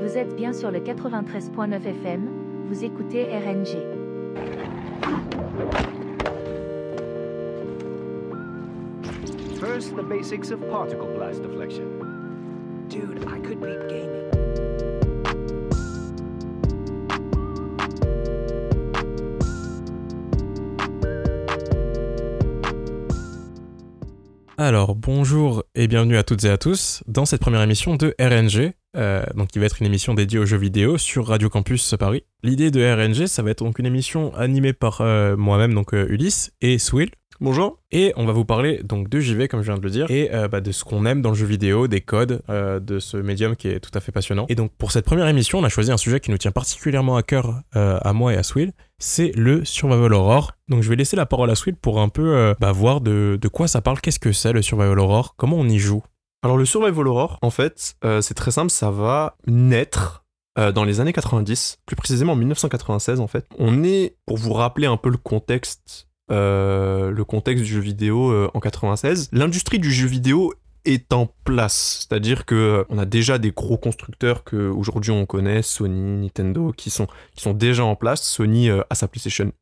Vous êtes bien sur le 93.9 FM, vous écoutez RNG. First, the basics of particle blast deflection. Dude, I could beat gaming. Alors, bonjour et bienvenue à toutes et à tous dans cette première émission de RNG, euh, donc qui va être une émission dédiée aux jeux vidéo sur Radio Campus Paris. L'idée de RNG, ça va être donc une émission animée par euh, moi-même, donc euh, Ulysse, et Swill. Bonjour. Et on va vous parler donc de JV, comme je viens de le dire, et euh, bah, de ce qu'on aime dans le jeu vidéo, des codes, euh, de ce médium qui est tout à fait passionnant. Et donc pour cette première émission, on a choisi un sujet qui nous tient particulièrement à cœur euh, à moi et à Swill, c'est le Survival Horror. Donc je vais laisser la parole à Swill pour un peu bah, voir de, de quoi ça parle, qu'est-ce que c'est le Survival Horror, comment on y joue. Alors le survival horror, en fait, c'est très simple, ça va naître euh, dans les années 90, plus précisément en 1996 en fait. On est, pour vous rappeler un peu le contexte, euh, le contexte du jeu vidéo euh, en 96, l'industrie du jeu vidéo est en place, c'est-à-dire que euh, on a déjà des gros constructeurs que aujourd'hui on connaît, Sony, Nintendo, qui sont qui sont déjà en place. Sony euh, a sa PlayStation,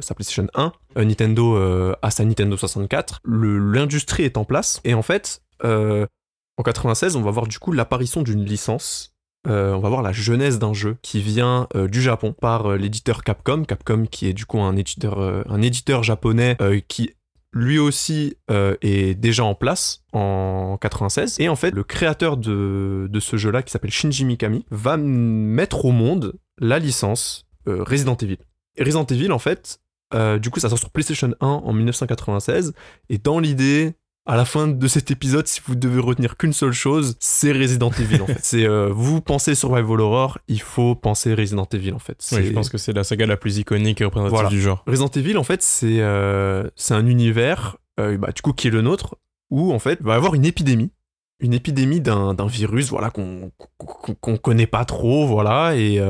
sa PlayStation 1, euh, Nintendo a sa Nintendo 64. Le- L'industrie est en place et en fait, en 96, on va voir du coup l'apparition d'une licence. Euh, on va voir la genèse d'un jeu qui vient euh, du Japon par euh, l'éditeur Capcom. Capcom qui est du coup un éditeur, japonais qui lui aussi est déjà en place en 96. Et en fait, le créateur de, de ce jeu-là, qui s'appelle Shinji Mikami, va mettre au monde la licence Resident Evil. Resident Evil, en fait, du coup, ça sort sur PlayStation 1 en 1996. Et dans l'idée, à la fin de cet épisode, si vous devez retenir qu'une seule chose, c'est Resident Evil en fait. C'est euh, vous pensez survival horror, il faut penser Resident Evil en fait. Oui, je pense que c'est la saga la plus iconique et représentative Voilà. du genre. Resident Evil, en fait, c'est euh, c'est un univers, euh, bah, du coup, qui est le nôtre, où, en fait, va y avoir une épidémie. Une épidémie d'un virus, voilà, qu'on qu'on connaît pas trop, voilà, et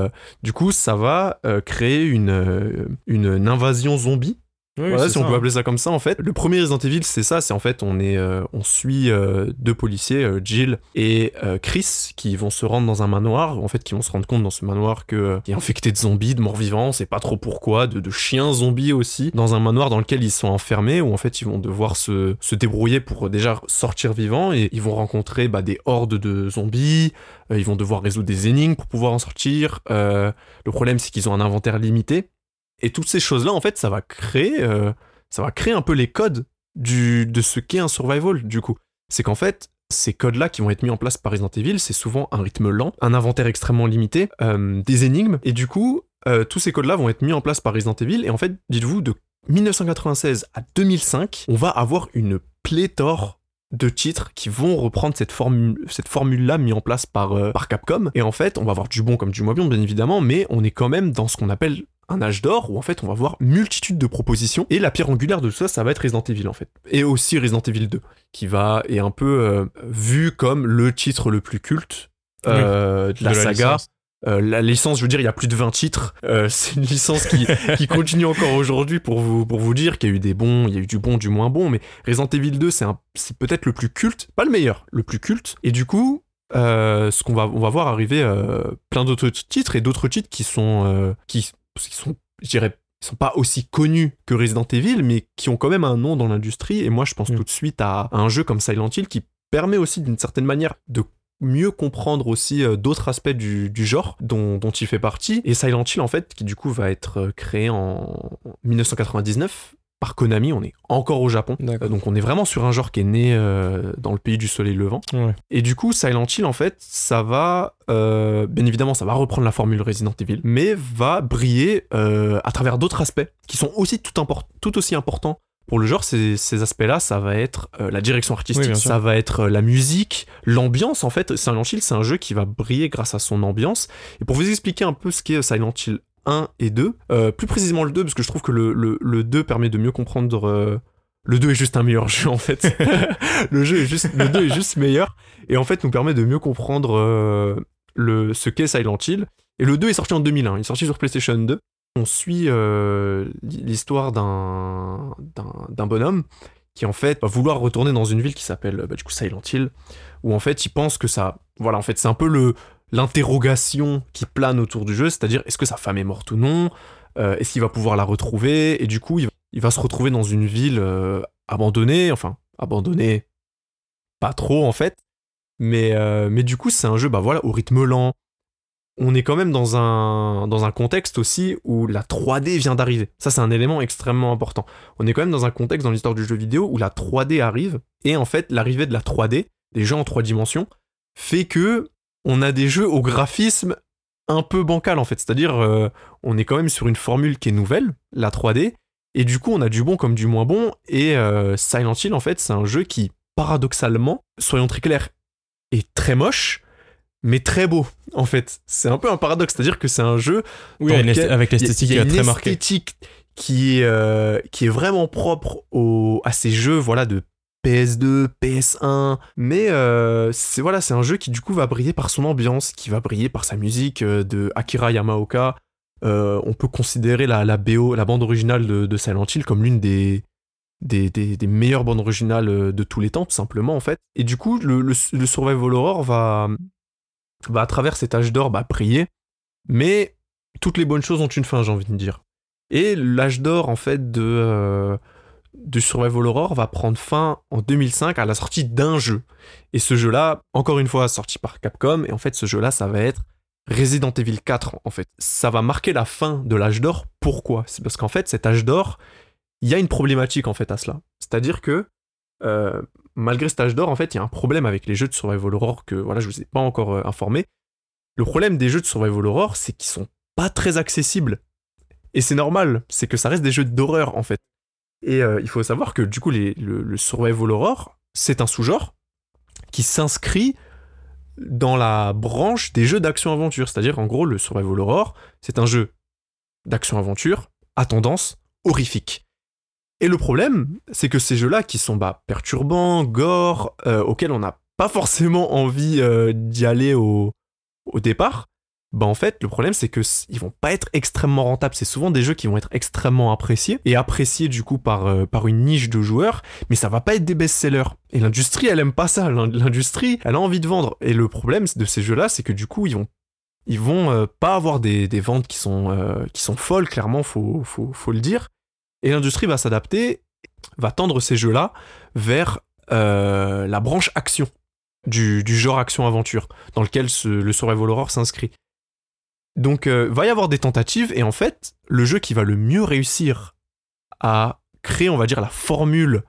du coup, ça va créer une, une, une invasion zombie. Oui, Voilà, si on peut hein. appeler ça comme ça, en fait. Le premier Resident Evil, c'est ça, c'est en fait, on, est, euh, on suit euh, deux policiers, euh, Jill et euh, Chris, qui vont se rendre dans un manoir, en fait, qui vont se rendre compte dans ce manoir que, euh, qui est infecté de zombies, de morts-vivants, c'est pas trop pourquoi, de, de chiens zombies aussi, dans un manoir dans lequel ils sont enfermés, où en fait, ils vont devoir se, se débrouiller pour euh, déjà sortir vivants, et ils vont rencontrer bah, des hordes de zombies, euh, ils vont devoir résoudre des énigmes pour pouvoir en sortir. Euh, le problème, c'est qu'ils ont un inventaire limité. Et toutes ces choses-là, en fait, ça va créer, euh, ça va créer un peu les codes du, de ce qu'est un survival, du coup. C'est qu'en fait, ces codes-là qui vont être mis en place par Resident Evil, c'est souvent un rythme lent, un inventaire extrêmement limité, euh, des énigmes, et du coup, euh, tous ces codes-là vont être mis en place par Resident Evil, et en fait, dites-vous, de 1996 à 2005, on va avoir une pléthore de titres qui vont reprendre cette cette formule là mise en place par par Capcom. Et en fait on va avoir du bon comme du moins bien évidemment mais on est quand même dans ce qu'on appelle un âge d'or où en fait on va voir multitude de propositions et la pierre angulaire de tout ça ça va être Resident Evil en fait et aussi Resident Evil 2 qui va est un peu euh, vu comme le titre le plus culte euh, de la De saga licence. euh, la licence, je veux dire, il y a plus de 20 titres. Euh, c'est une licence qui, qui continue encore aujourd'hui pour vous, pour vous dire qu'il y a eu des bons, il y a eu du bon, du moins bon. Mais Resident Evil 2, c'est peut-être le plus culte, pas le meilleur, le plus culte. Et du coup, euh, ce qu'on va, on va voir arriver plein d'autres titres et d'autres titres qui sont, euh, qui, qui sont, je dirais, ils sont pas aussi connus que Resident Evil, mais qui ont quand même un nom dans l'industrie. Et moi, je pense Mm. tout de suite à, à un jeu comme Silent Hill qui permet aussi d'une certaine manière de mieux comprendre aussi euh, d'autres aspects du, du genre dont, dont il fait partie. Et Silent Hill, en fait, qui du coup va être euh, créé en 1999 par Konami, on est encore au Japon. Donc on est vraiment sur un genre qui est né euh, dans le pays du soleil levant. Ouais. Et du coup, Silent Hill, en fait, ça va, euh, bien évidemment, ça va reprendre la formule Resident Evil, mais va briller euh, à travers d'autres aspects qui sont aussi tout, import- tout aussi importants pour le genre. Ces, ces aspects-là, ça va être euh, la direction artistique, ça va être euh, la musique, l'ambiance. En fait, Silent Hill, c'est un jeu qui va briller grâce à son ambiance. Et pour vous expliquer un peu ce qu'est Silent Hill 1 et 2, euh, plus précisément le 2, parce que je trouve que le, le, le 2 permet de mieux comprendre. euh, le 2 est juste un meilleur jeu en fait. le jeu est juste le 2 est juste meilleur et en fait nous permet de mieux comprendre euh, le ce qu'est Silent Hill. Et le 2 est sorti en 2001, il est sorti sur PlayStation 2. On suit l'histoire d'un d'un- d'un bonhomme qui en fait va vouloir retourner dans une ville qui s'appelle bah, du coup Silent Hill où en fait il pense que ça voilà en fait c'est un peu le l'interrogation qui plane autour du jeu, c'est-à-dire est-ce que sa femme est morte ou non, euh, est-ce qu'il va pouvoir la retrouver, et du coup il va, se retrouver dans une ville euh, abandonnée, enfin abandonnée pas trop en fait, mais, euh, mais du coup c'est un jeu bah voilà au rythme lent. On est quand même dans un, dans un contexte aussi où la 3D vient d'arriver. Ça, c'est un élément extrêmement important. On est quand même dans un contexte dans l'histoire du jeu vidéo où la 3D arrive, et en fait, l'arrivée de la 3D, des jeux en 3 dimensions, fait que on a des jeux au graphisme un peu bancal en fait. C'est-à-dire, euh, on est quand même sur une formule qui est nouvelle, la 3D, et du coup, on a du bon comme du moins bon. Et euh, Silent Hill, en fait, c'est un jeu qui, paradoxalement, soyons très clairs, est très moche, mais très beau. En fait, c'est un peu un paradoxe. C'est-à-dire que c'est un jeu Oui, dans une lequel esth- avec il y a- l'esthétique il y a une très marquée. esthétique qui est, euh, qui est vraiment propre au, à ces jeux voilà, de PS2, PS1. Mais euh, c'est voilà, c'est un jeu qui du coup va briller par son ambiance, qui va briller par sa musique euh, de Akira Yamaoka. Euh, on peut considérer la, BO, la bande originale de, Silent Hill comme l'une des, meilleures bandes originales de tous les temps, tout simplement en fait. Et du coup, le, le, Survival Horror va, va à travers cet âge d'or bah, briller. Mais toutes les bonnes choses ont une fin, j'ai envie de dire. Et l'âge d'or, en fait, de, du Survival Horror va prendre fin en 2005 à la sortie d'un jeu. Et ce jeu-là, encore une fois, sorti par Capcom. Et en fait, ce jeu-là, ça va être Resident Evil 4, en fait. Ça va marquer la fin de l'âge d'or. Pourquoi? C'est parce qu'en fait, cet âge d'or, il y a une problématique, en fait, à cela. C'est-à-dire que, euh, malgré cet âge d'or, en fait, il y a un problème avec les jeux de Survival Horror que, voilà, je vous ai pas encore euh, informé. Le problème des jeux de Survival Horror, c'est qu'ils sont pas très accessibles. Et c'est normal, c'est que ça reste des jeux d'horreur en fait. Et euh, il faut savoir que du coup, le, Survival Horror, c'est un sous-genre qui s'inscrit dans la branche des jeux d'action-aventure. C'est-à-dire, en gros, le Survival Horror, c'est un jeu d'action-aventure à tendance horrifique. Et le problème, c'est que ces jeux-là, qui sont bah, perturbants, gore, euh, auxquels on n'a pas forcément envie euh, d'y aller au départ, bah en fait, le problème c'est que ils vont pas être extrêmement rentables. C'est souvent des jeux qui vont être extrêmement appréciés et appréciés du coup par, euh, par une niche de joueurs, mais ça va pas être des best-sellers. Et l'industrie, elle aime pas ça. L'in- L'industrie, elle a envie de vendre. Et le problème de ces jeux-là, c'est que du coup, ils vont ils vont euh, pas avoir des, des ventes qui sont, euh, qui sont folles, clairement, faut, faut, faut le dire. Et l'industrie va s'adapter, va tendre ces jeux-là vers la branche action du, du genre action-aventure, dans lequel le Survival Horror s'inscrit. Donc, euh, va y avoir des tentatives, et en fait, le jeu qui va le mieux réussir à créer, on va dire, la formule,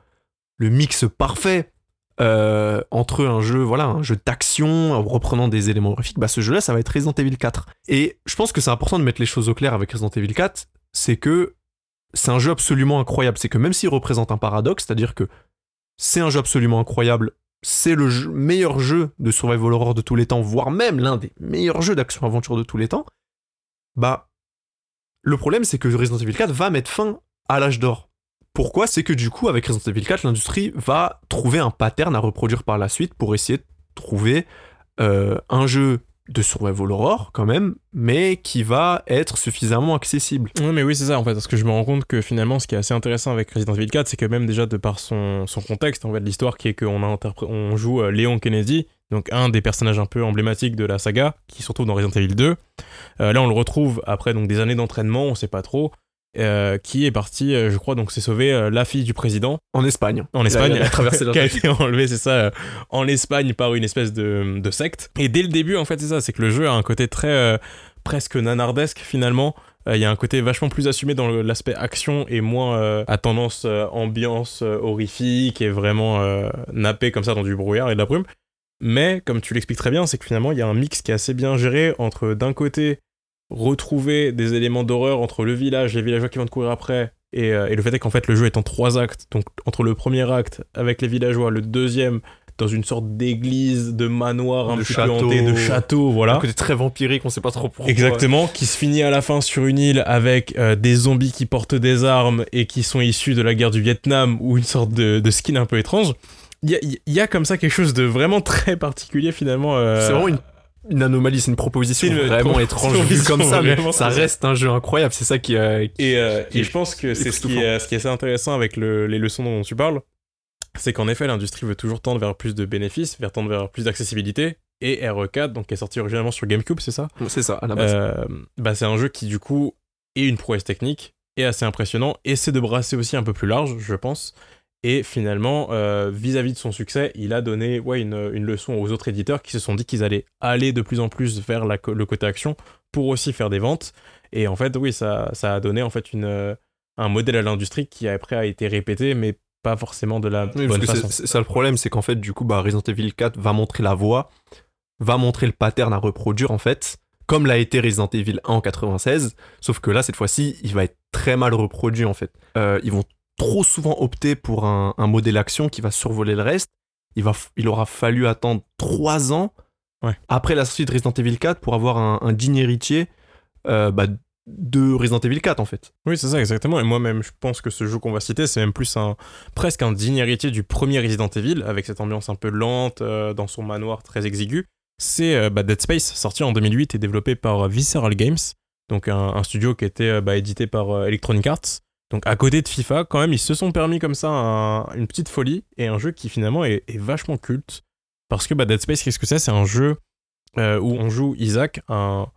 le mix parfait euh, entre un jeu, voilà, un jeu d'action, en reprenant des éléments graphiques, bah ce jeu-là, ça va être Resident Evil 4. Et je pense que c'est important de mettre les choses au clair avec Resident Evil 4, c'est que c'est un jeu absolument incroyable. C'est que même s'il représente un paradoxe, c'est-à-dire que c'est un jeu absolument incroyable, c'est le meilleur jeu de survival horror de tous les temps, voire même l'un des meilleurs jeux d'action-aventure de tous les temps, bah, le problème c'est que Resident Evil 4 va mettre fin à l'âge d'or. Pourquoi? C'est que du coup, avec Resident Evil 4, l'industrie va trouver un pattern à reproduire par la suite pour essayer de trouver euh, un jeu de survival horror quand même, mais qui va être suffisamment accessible. Ouais, mais oui, c'est ça en fait, parce que je me rends compte que finalement, ce qui est assez intéressant avec Resident Evil 4, c'est que même déjà de par son, son contexte, en fait, l'histoire qui est qu'on joue euh, Léon Kennedy, donc un des personnages un peu emblématiques de la saga, qui se retrouve dans Resident Evil 2. Euh, là, on le retrouve après donc des années d'entraînement, on sait pas trop, euh, qui est parti, euh, je crois, donc c'est sauvé euh, la fille du président En Espagne. en Espagne, a- traversé qui a été enlevé, c'est ça, en Espagne par une espèce de, de secte. Et dès le début, en fait, c'est ça, c'est que le jeu a un côté très presque nanardesque finalement. Euh, Il y a un côté vachement plus assumé dans l'aspect action et moins euh, à tendance euh, ambiance horrifique et vraiment nappé comme ça dans du brouillard et de la brume. Mais comme tu l'expliques très bien, c'est que finalement il y a un mix qui est assez bien géré entre d'un côté retrouver des éléments d'horreur entre le village, les villageois qui vont te courir après, et, euh, et le fait est qu'en fait le jeu est en trois actes, donc entre le premier acte avec les villageois, le deuxième dans une sorte d'église, de manoir un De petit château. peu hanté, de château, Un voilà. côté très vampirique, on sait pas trop pourquoi. Exactement, qui se finit à la fin sur une île avec euh, des zombies qui portent des armes et qui sont issus de la guerre du Vietnam ou une sorte de, de skin un peu étrange. Il y a, il y a comme ça quelque chose de vraiment très particulier finalement. euh, C'est vraiment une, une anomalie, c'est une proposition une vraiment étrange vue comme ça, mais ça reste un jeu incroyable. C'est ça qui, euh, qui- Et, euh, qui et est je pense que c'est ce qui, est, ce qui est assez intéressant avec le- les leçons dont tu parles, c'est qu'en effet l'industrie veut toujours tendre vers plus de bénéfices, vers tendre vers plus d'accessibilité, et RE4, donc qui est sorti originalement sur GameCube, c'est ça? C'est ça, à la base. Euh, bah, c'est un jeu qui du coup est une prouesse technique, est assez impressionnant, essaie de brasser aussi un peu plus large, je pense. Et finalement, euh, vis-à-vis de son succès, il a donné ouais, une, une leçon aux autres éditeurs qui se sont dit qu'ils allaient aller de plus en plus vers la, le côté action pour aussi faire des ventes. Et en fait, oui, ça, ça a donné en fait une, euh, un modèle à l'industrie qui après a été répété, mais pas forcément de la Oui, parce bonne que c'est- façon. c'est ça le problème, c'est qu'en fait, du coup, bah, Resident Evil 4 va montrer la voie, va montrer le pattern à reproduire, en fait, comme l'a été Resident Evil 1 en 96, sauf que là, cette fois-ci, il va être très mal reproduit, en fait. Euh, ils vont trop souvent opter pour un, un modèle action qui va survoler le reste. Il, va, il aura fallu attendre 3 ans Ouais. après la sortie de Resident Evil 4 pour avoir un, un digne héritier euh, bah, de Resident Evil 4, en fait. Oui, c'est ça, exactement. Et moi-même, je pense que ce jeu qu'on va citer, c'est même plus un presque un digne héritier du premier Resident Evil, avec cette ambiance un peu lente, euh, dans son manoir très exigu. C'est euh, bah, Dead Space, sorti en 2008 et développé par Visceral Games, donc un, un studio qui était bah, édité par Electronic Arts. Donc à côté de FIFA, quand même, ils se sont permis comme ça un- une petite folie et un jeu qui finalement est, est vachement culte. Parce que bah, Dead Space, qu'est-ce que c'est? C'est un jeu euh, où on joue Isaac, un,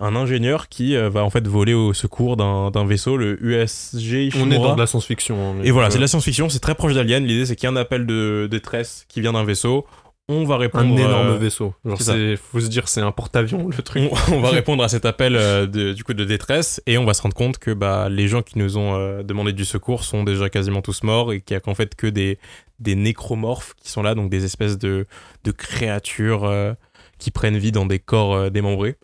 un ingénieur qui euh, va en fait voler au secours d'un vaisseau, le USG On est Ishimura. dans de la science-fiction. on est- Et voilà, euh, c'est de la science-fiction, c'est très proche d'Alien. L'idée, c'est qu'il y a un appel de détresse qui vient d'un vaisseau. On va répondre. un énorme euh, vaisseau. Genre, c'est faut se dire, c'est un porte-avions, le truc. on, on va répondre à cet appel euh, de, du coup de détresse et on va se rendre compte que bah, les gens qui nous ont euh, demandé du secours sont déjà quasiment tous morts et qu'il y a qu'en fait que des, des nécromorphes qui sont là, donc des espèces de, de créatures qui prennent vie dans des corps démembrés.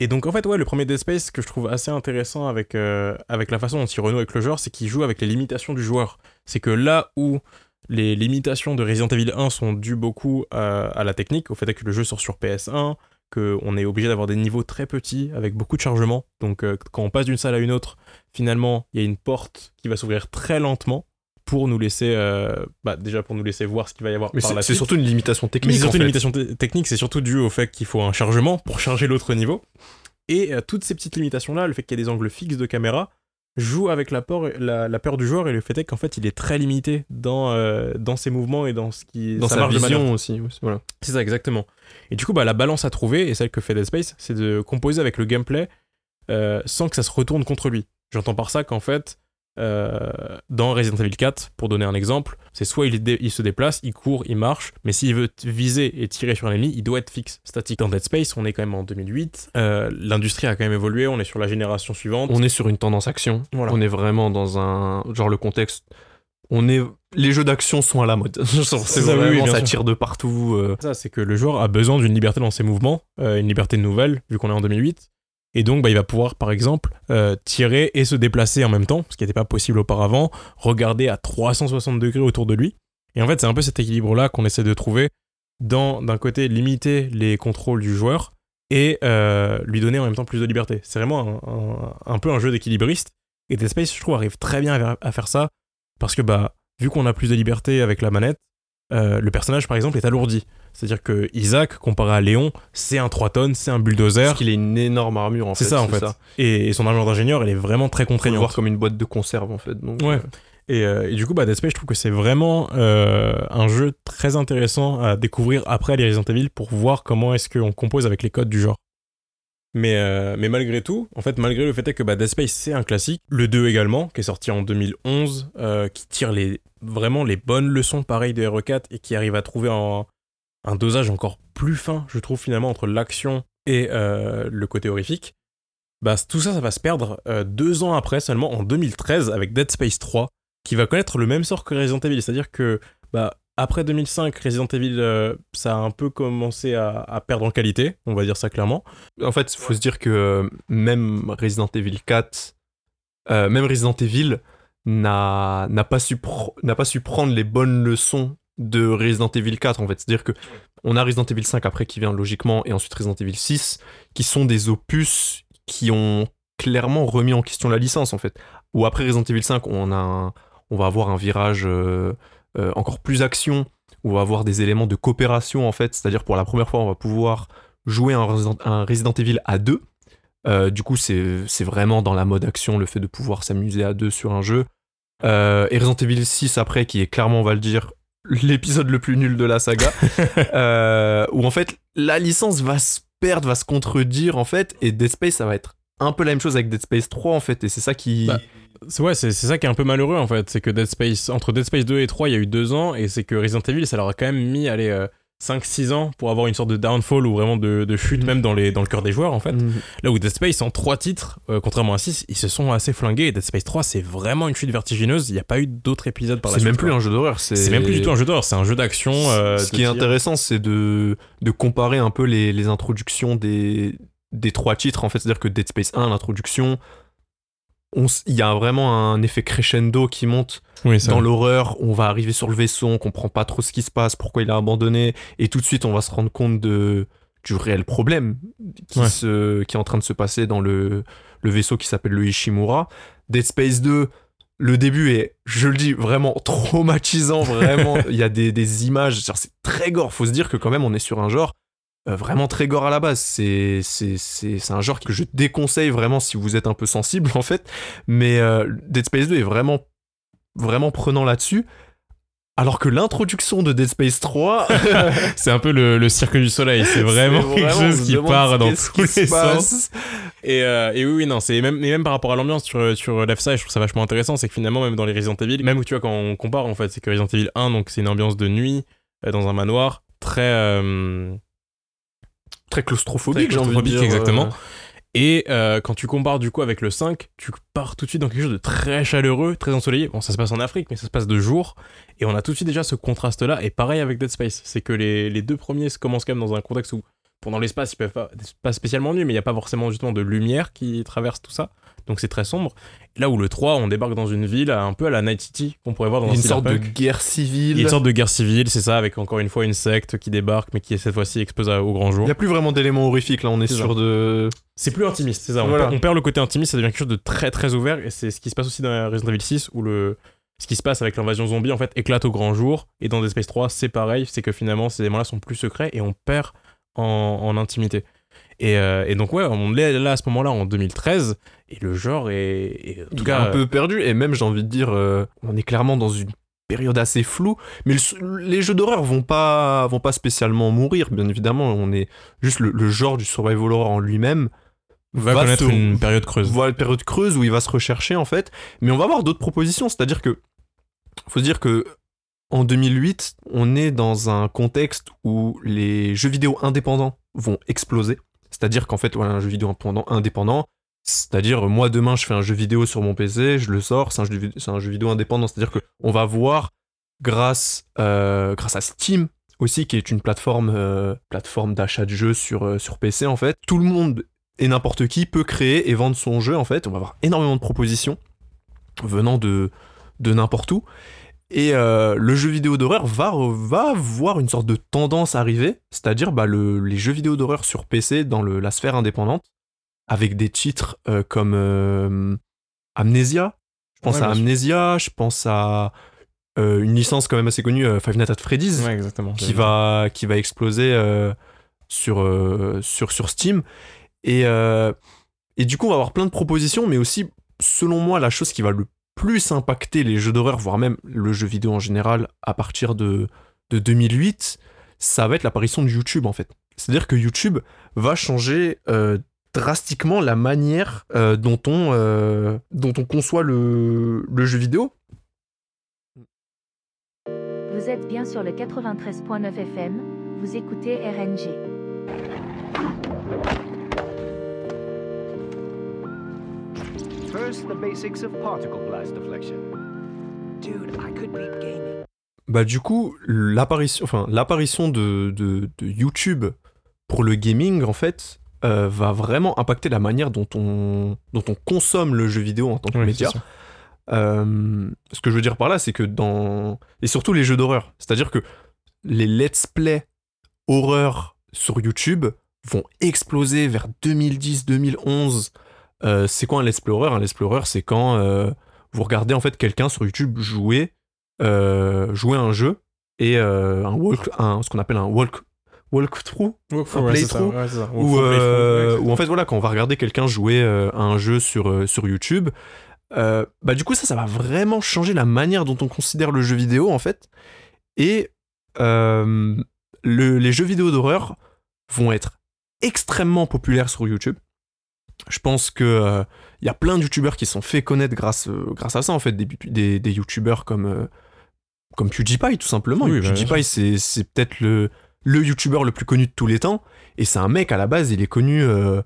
Et donc en fait ouais le premier Dead Space que je trouve assez intéressant avec, avec la façon dont il renoue avec le genre c'est qu'il joue avec les limitations du joueur. C'est que là où les limitations de Resident Evil 1 sont dues beaucoup à, à la technique, au fait que le jeu sort sur PS1, qu'on est obligé d'avoir des niveaux très petits avec beaucoup de chargement. Donc euh, quand on passe d'une salle à une autre, finalement, il y a une porte qui va s'ouvrir très lentement pour nous laisser, euh, bah, déjà pour nous laisser voir ce qu'il va y avoir Mais par c'est, la c'est suite. surtout une limitation Mais technique. c'est surtout une fait. limitation te- technique, c'est surtout dû au fait qu'il faut un chargement pour charger l'autre niveau. Et euh, toutes ces petites limitations-là, le fait qu'il y ait des angles fixes de caméra, joue avec la peur, la, la peur du joueur et le fait est qu'en fait il est très limité dans, euh, dans ses mouvements et dans ce qui Dans sa, manœuvre. vision aussi. aussi, Voilà. C'est ça, exactement. Et du coup, bah, la balance à trouver, et celle que fait Dead Space, c'est de composer avec le gameplay euh, sans que ça se retourne contre lui. J'entends par ça qu'en fait, euh, dans Resident Evil 4, pour donner un exemple, c'est soit il, se déplace, il court, il marche, mais s'il veut viser et tirer sur un ennemi, il doit être fixe, statique. Dans Dead Space, on est quand même en 2008, euh, l'industrie a quand même évolué, on est sur la génération suivante. On est sur une tendance action. Voilà. On est vraiment dans un. Genre, le contexte. On est. Les jeux d'action sont à la mode. C'est oui, vraiment, ça sûr. tire de partout. euh. Ça, c'est que le joueur a besoin d'une liberté dans ses mouvements, euh, une liberté nouvelle, vu qu'on est en 2008. Et donc, bah, il va pouvoir, par exemple, euh, tirer et se déplacer en même temps, ce qui n'était pas possible auparavant, regarder à 360 degrés autour de lui. Et en fait, c'est un peu cet équilibre-là qu'on essaie de trouver dans, d'un côté, limiter les contrôles du joueur et euh, lui donner en même temps plus de liberté. C'est vraiment un, peu un jeu d'équilibriste. Et Dead Space, je trouve, arrive très bien à faire- à faire ça parce que, bah, vu qu'on a plus de liberté avec la manette, euh, le personnage, par exemple, est alourdi. C'est-à-dire que Isaac, comparé à Léon, c'est un 3 tonnes, c'est un bulldozer. Parce qu'il a une énorme armure en fait. C'est ça, en fait. Et, et son armure d'ingénieur, elle est vraiment très contraignante. voir comme une boîte de conserve en fait. Donc, Ouais. euh, Et, euh, et du coup, bah, Dead Space, je trouve que c'est vraiment euh, un jeu très intéressant à découvrir après les Resident Evil pour voir comment est-ce qu'on compose avec les codes du genre. Mais, euh, mais malgré tout, en fait, malgré le fait que bah, Dead Space c'est un classique, le 2 également, qui est sorti en 2011, euh, qui tire les, vraiment les bonnes leçons pareilles de RE4 et qui arrive à trouver un, un dosage encore plus fin, je trouve finalement, entre l'action et euh, le côté horrifique. Bah, tout ça, ça va se perdre euh, deux ans après seulement, en 2013, avec Dead Space 3, qui va connaître le même sort que Resident Evil. C'est-à-dire que bah, après 2005, Resident Evil, euh, ça a un peu commencé à, perdre en qualité, on va dire ça clairement. En fait, il faut se dire que même Resident Evil 4, euh, même Resident Evil n'a pas, n'a pas su prendre les bonnes leçons de Resident Evil 4 en fait. C'est-à-dire que on a Resident Evil 5 après qui vient logiquement et ensuite Resident Evil 6 qui sont des opus qui ont clairement remis en question la licence en fait. Ou après Resident Evil 5, on, a on va avoir un virage euh, euh, encore plus action, où on va avoir des éléments de coopération en fait. C'est-à-dire pour la première fois, on va pouvoir jouer un Resident, Evil à deux. Euh, du coup, c'est vraiment dans la mode action le fait de pouvoir s'amuser à deux sur un jeu. Et Resident Evil 6 après, qui est clairement, on va le dire, l'épisode le plus nul de la saga, euh, où en fait la licence va se perdre, va se contredire en fait, et Dead Space ça va être un peu la même chose avec Dead Space 3 en fait, et c'est ça qui... Bah, c'est- Ouais, c'est ça qui est un peu malheureux en fait. C'est que Dead Space, entre Dead Space 2 et 3, il y a eu deux ans, et c'est que Resident Evil, ça leur a quand même mis, allez, 5-6 ans pour avoir une sorte de downfall ou vraiment de, de chute, Mhm. même dans, les, dans le cœur des joueurs en fait. Mhm. Là où Dead Space, en 3 titres, euh, contrairement à 6, ils se sont assez flingués. Et Dead Space 3, c'est vraiment une chute vertigineuse. Il n'y a pas eu d'autres épisodes par la C'est suite. même plus quoi. un jeu d'horreur, c'est... C'est même plus du tout un jeu d'horreur, c'est un jeu d'action. euh, Ce de qui est intéressant, c'est de, de comparer un peu les, les introductions des, des trois titres. En fait, c'est-à-dire que Dead Space 1, l'introduction, il y a vraiment un effet crescendo qui monte Oui, dans l'horreur. On va arriver sur le vaisseau, on comprend pas trop ce qui se passe, pourquoi il a abandonné, et tout de suite, on va se rendre compte de, du réel problème qui, Ouais. se, qui est en train de se passer dans le, le vaisseau qui s'appelle le Ishimura. Dead Space 2, le début est, je le dis, vraiment traumatisant, vraiment. Il y a des, des images, c'est très gore. Faut se dire que quand même, on est sur un genre vraiment très gore à la base. C'est, c'est, c'est, c'est un genre que je déconseille vraiment si vous êtes un peu sensible, en fait. Mais euh, Dead Space 2 est vraiment, vraiment prenant là-dessus. Alors que l'introduction de Dead Space 3, C'est un peu le, le cirque du soleil. C'est vraiment quelque chose se qui part dans tous les sens. Et, euh, et oui, oui, non, c'est même, et même par rapport à l'ambiance sur, sur l'EFSA, je trouve ça vachement intéressant, c'est que finalement, même dans les Resident Evil, même où tu vois, quand on compare, en fait, c'est que Resident Evil 1, donc c'est une ambiance de nuit, euh, dans un manoir, très. Très claustrophobique, j'ai envie de dire. exactement. euh, Et euh, quand tu compares du coup avec le 5, tu pars tout de suite dans quelque chose de très chaleureux, très ensoleillé. Bon, ça se passe en Afrique, mais ça se passe de jour. Et on a tout de suite déjà ce contraste-là. Et pareil avec Dead Space. C'est que les, les deux premiers se commencent quand même dans un contexte où, pendant l'espace, ils peuvent pas, pas spécialement nuit, mais il n'y a pas forcément justement de lumière qui traverse tout ça. Donc c'est très sombre. Et là où le 3, on débarque dans une ville un peu à la Night City, qu'on pourrait voir dans un une sorte de guerre Il civile. une sorte de guerre civile, c'est ça, avec encore une fois une secte qui débarque, mais qui cette fois-ci explose à- au grand jour. Il n'y a plus vraiment d'éléments horrifiques, là, on est, sur de. C'est plus intimiste, c'est ça. On, perd, on perd le côté intimiste, ça devient quelque chose de très très ouvert. Et c'est ce qui se passe aussi dans Resident Evil 6, où le, ce qui se passe avec l'invasion zombie, en fait, éclate au grand jour. Et dans Dead Space 3, c'est pareil, c'est que finalement, ces éléments-là sont plus secrets et on perd en, en intimité. Et, euh, et donc, ouais, on est là à ce moment-là en 2013, et le genre est. est- en tout Il cas, un peu perdu, et même, j'ai envie de dire, euh, on est clairement dans une période assez floue, mais le- les jeux d'horreur vont pas, vont pas spécialement mourir, bien évidemment, on est juste le, le genre du survival horror en lui-même va, connaître se- une période creuse. voilà une période creuse où il va se rechercher en fait mais on va avoir d'autres propositions c'est à dire que faut se dire que en 2008 on est dans un contexte où les jeux vidéo indépendants vont exploser c'est à dire qu'en fait voilà un jeu vidéo indépendant indépendant c'est à dire moi demain je fais un jeu vidéo sur mon PC je le sors c'est un, jeu- vidéo indépendant c'est à dire que on va voir grâce euh, grâce à Steam aussi qui est une plateforme euh, d'achat de jeux sur euh, sur PC en fait tout le monde et n'importe qui peut créer et vendre son jeu en fait. On va avoir énormément de propositions venant de, de n'importe où. Et euh, le jeu vidéo d'horreur va, va voir une sorte de tendance arriver, c'est-à-dire bah, le- les jeux vidéo d'horreur sur PC dans le- la sphère indépendante, avec des titres euh, comme euh, Amnesia. Je pense Ouais, à. Amnesia, je pense à une licence quand même assez connue, Five Nights at Freddy's Ouais, qui va, qui va exploser sur, sur, sur Steam. Et, et du coup, on va avoir plein de propositions, mais aussi, selon moi, la chose qui va le plus impacter les jeux d'horreur, voire même le jeu vidéo en général, à partir de, de 2008, ça va être l'apparition de YouTube, en fait. C'est-à-dire que YouTube va changer euh, drastiquement la manière euh, dont, on, euh, dont on conçoit le, le jeu vidéo. Vous êtes bien sur le 93.9 FM, vous écoutez RNG. First, the basics of particle blast deflection. Dude, I could beat gaming. Bah du coup, l'apparition, enfin, l'apparition de, de, de YouTube pour le gaming, en fait, euh, va vraiment impacter la manière dont on, dont on consomme le jeu vidéo en tant que Oui, média. Euh, ce que je veux dire par là, c'est que dans... Et surtout les jeux d'horreur. C'est-à-dire que les let's play horreur sur YouTube vont exploser vers 2010-2011. Euh, c'est quoi un horreur Un c'est quand euh, vous regardez en fait quelqu'un sur YouTube jouer, euh, jouer à un jeu et un walk, un, ce qu'on appelle un walk, walkthrough Un playthrough ouais, ça. ou ouais, en fait voilà quand on va regarder quelqu'un jouer à un jeu sur, sur YouTube bah du coup ça ça va vraiment changer la manière dont on considère le jeu vidéo en fait Et le- les jeux vidéo d'horreur vont être extrêmement populaires sur YouTube. Je pense que euh, y a plein de youtubeurs qui se sont fait connaître grâce, euh, grâce à ça, en fait, des, des, des youtubeurs comme, euh, comme PewDiePie, tout simplement. Oui, bah, PewDiePie, c'est c'est peut-être le, le youtubeur le plus connu de tous les temps. Et c'est un mec, à la base, il est connu euh,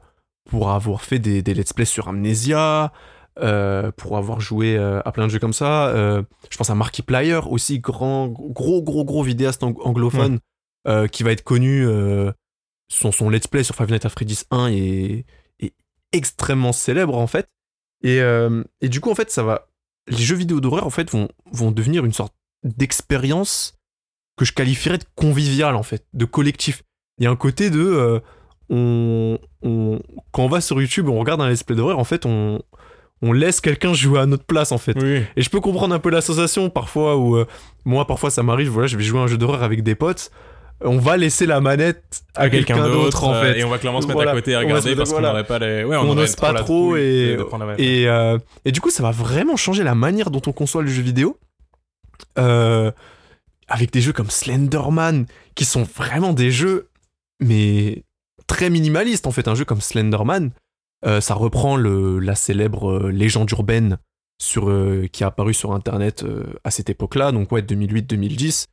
pour avoir fait des, des let's play sur Amnesia, pour avoir joué à plein de jeux comme ça. Je pense à Markiplier, aussi grand, gros, gros, gros vidéaste ang- anglophone, qui va être connu. son, son let's play sur Five Nights at Freddy's 1 est, est extrêmement célèbre, en fait. Et, euh, et du coup, en fait, ça va. Les jeux vidéo d'horreur, en fait, vont, vont devenir une sorte d'expérience que je qualifierais de conviviale, en fait, de collectif. Il y a un côté de. euh, on, on- quand on va sur YouTube, on regarde un let's play d'horreur, en fait, on, on laisse quelqu'un jouer à notre place, en fait. Oui. Et je peux comprendre un peu l'association parfois où euh, moi parfois ça m'arrive, voilà, je vais jouer à un jeu d'horreur avec des potes, on va laisser la manette à, quelqu'un d'autre en euh, fait. et on va clairement se mettre Voilà. à côté se regarder mettre- parce qu'on n'aurait pas les. Ouais, On n'ose pas trop et-. Et, euh, et du coup, ça va vraiment changer la manière dont on conçoit le jeu vidéo. Euh, avec des jeux comme Slenderman, qui sont vraiment des jeux, mais très minimalistes en fait. Un jeu comme Slenderman, euh, ça reprend le, la célèbre légende urbaine sur, euh, qui est apparue sur Internet euh, à cette époque-là, donc ouais, 2008-2010,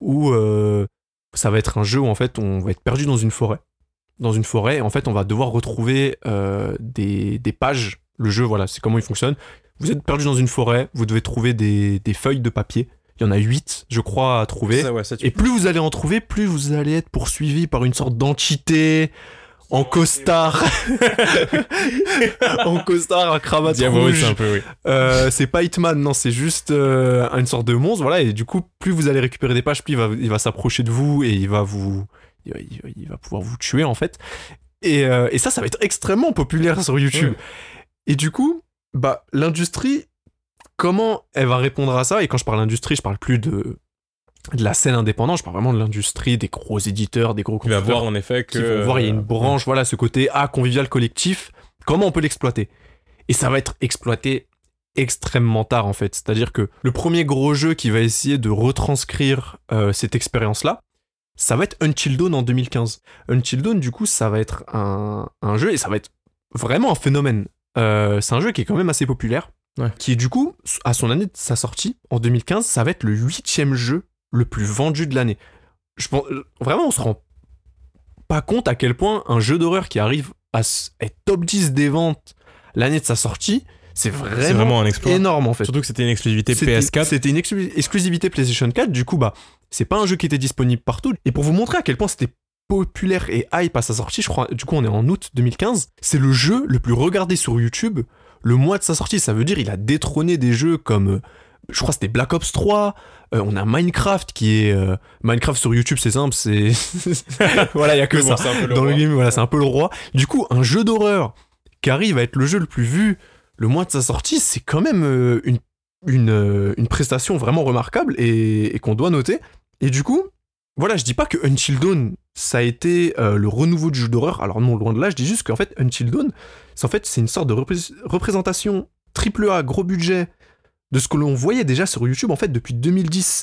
où euh, ça va être un jeu où en fait on va être perdu dans une forêt. Dans une forêt, et en fait on va devoir retrouver euh, des, des pages. Le jeu, voilà, c'est comment il fonctionne. Vous êtes perdu dans une forêt, vous devez trouver des, des feuilles de papier. Il y en a 8, je crois, à trouver. Ça, ouais, ça, tu- Et plus vous allez en trouver, plus vous allez être poursuivi par une sorte d'entité en costard. en costard à cravate rouge. c'est un peu, oui. Euh, c'est pas Hitman, non, c'est juste euh, une sorte de monstre, voilà. Et du coup, plus vous allez récupérer des pages, plus il va, il va s'approcher de vous et il va vous, il va, il va- il va pouvoir vous tuer en fait. Et, euh, et ça, ça va être extrêmement populaire sur YouTube. Ouais. Et du coup, bah, l'industrie, comment elle va répondre à ça? Et quand je parle industrie, je parle plus de de la scène indépendante, je parle vraiment de l'industrie, des gros éditeurs, des gros Tu vas constructeurs voir en effet que. qui vont voir, il y a une euh, branche, voilà, ce côté ah, convivial collectif, comment on peut l'exploiter? Et ça va être exploité extrêmement tard en fait. C'est-à-dire que le premier gros jeu qui va essayer de retranscrire euh, cette expérience-là, ça va être Until Dawn en 2015. Until Dawn, du coup, ça va être un, un jeu et ça va être vraiment un phénomène. Euh, c'est un jeu qui est quand même assez populaire, Ouais. qui du coup, à son année de sa sortie, en 2015, ça va être le huitième jeu le plus vendu de l'année. Je pense, euh, vraiment, on se rend pas compte à quel point un jeu d'horreur qui arrive à être top 10 des ventes l'année de sa sortie, c'est vraiment, C'est vraiment un exploit. énorme en fait. Surtout que c'était une exclusivité C'était- PS4. C'était une exclu- exclusivité PlayStation 4, du coup, bah, c'est pas un jeu qui était disponible partout. Et pour vous montrer à quel point c'était populaire et hype à sa sortie, je crois, du coup, on est en août 2015, c'est le jeu le plus regardé sur YouTube le mois de sa sortie. Ça veut dire il a détrôné des jeux comme, euh, je crois, que c'était Black Ops 3. euh, on a Minecraft qui est. euh, Minecraft sur YouTube, c'est simple, c'est. voilà, il y a que bon, ça le dans le game, voilà, c'est un peu le roi. Du coup, un jeu d'horreur qui arrive à être le jeu le plus vu le mois de sa sortie, c'est quand même euh, une, une, une prestation vraiment remarquable et, et qu'on doit noter. Et du coup, voilà, je dis pas que Until Dawn, ça a été euh, le renouveau du jeu d'horreur. Alors non, loin de là, je dis juste qu'en fait, Until Dawn, c'est en fait, c'est une sorte de repré- représentation triple A, gros budget, de ce que l'on voyait déjà sur YouTube, en fait, depuis 2010.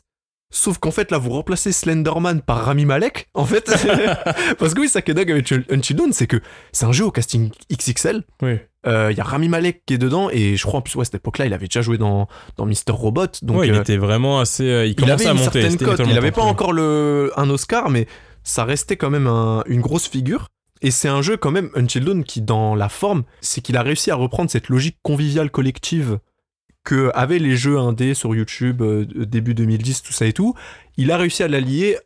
Sauf qu'en fait, là, vous remplacez Slenderman par Rami Malek, en fait. Parce que oui, dingue avec Until Dawn, c'est que c'est un jeu au casting XXL. Oui. Euh, Il y a Rami Malek qui est dedans, et je crois en plus, ouais, à cette époque-là, il avait déjà joué dans, dans Mister Robot. Donc, ouais, il euh, était vraiment assez. euh, il il commençait à monter. Il avait pas encore le, un Oscar, mais ça restait quand même un- une grosse figure. Et c'est un jeu quand même, Until Dawn, qui dans la forme, c'est qu'il a réussi à reprendre cette logique conviviale collective que les jeux indés sur YouTube euh, début 2010, tout ça et tout. Il a réussi à l'allier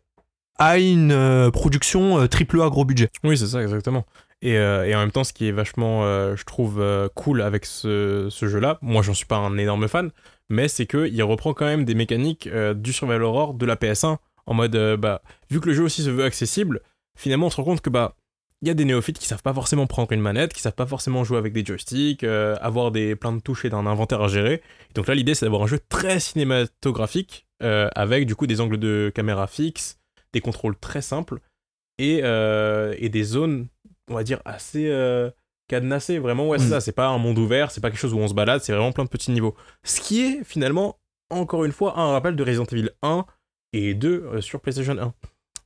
à une euh, production euh, triple A gros budget. Oui, c'est ça, exactement. Et, et en même temps, ce qui est vachement, je trouve, cool avec ce, ce jeu-là, moi j'en suis pas un énorme fan, mais c'est qu'il reprend quand même des mécaniques du Survival Horror de la PS1, en mode, bah, vu que le jeu aussi se veut accessible, finalement on se rend compte que, bah, il y a des néophytes qui savent pas forcément prendre une manette, qui savent pas forcément jouer avec des joysticks, euh, avoir des plein de touches et d'un inventaire à gérer. Donc là, l'idée, c'est d'avoir un jeu très cinématographique, euh, avec du coup des angles de caméra fixes, des contrôles très simples, et, euh, et des zones, on va dire, assez cadenassées. Vraiment, ouais, c'est Mm. ça. C'est pas un monde ouvert, c'est pas quelque chose où on se balade, c'est vraiment plein de petits niveaux. Ce qui est finalement, encore une fois, un rappel de Resident Evil 1 et 2 sur PlayStation 1.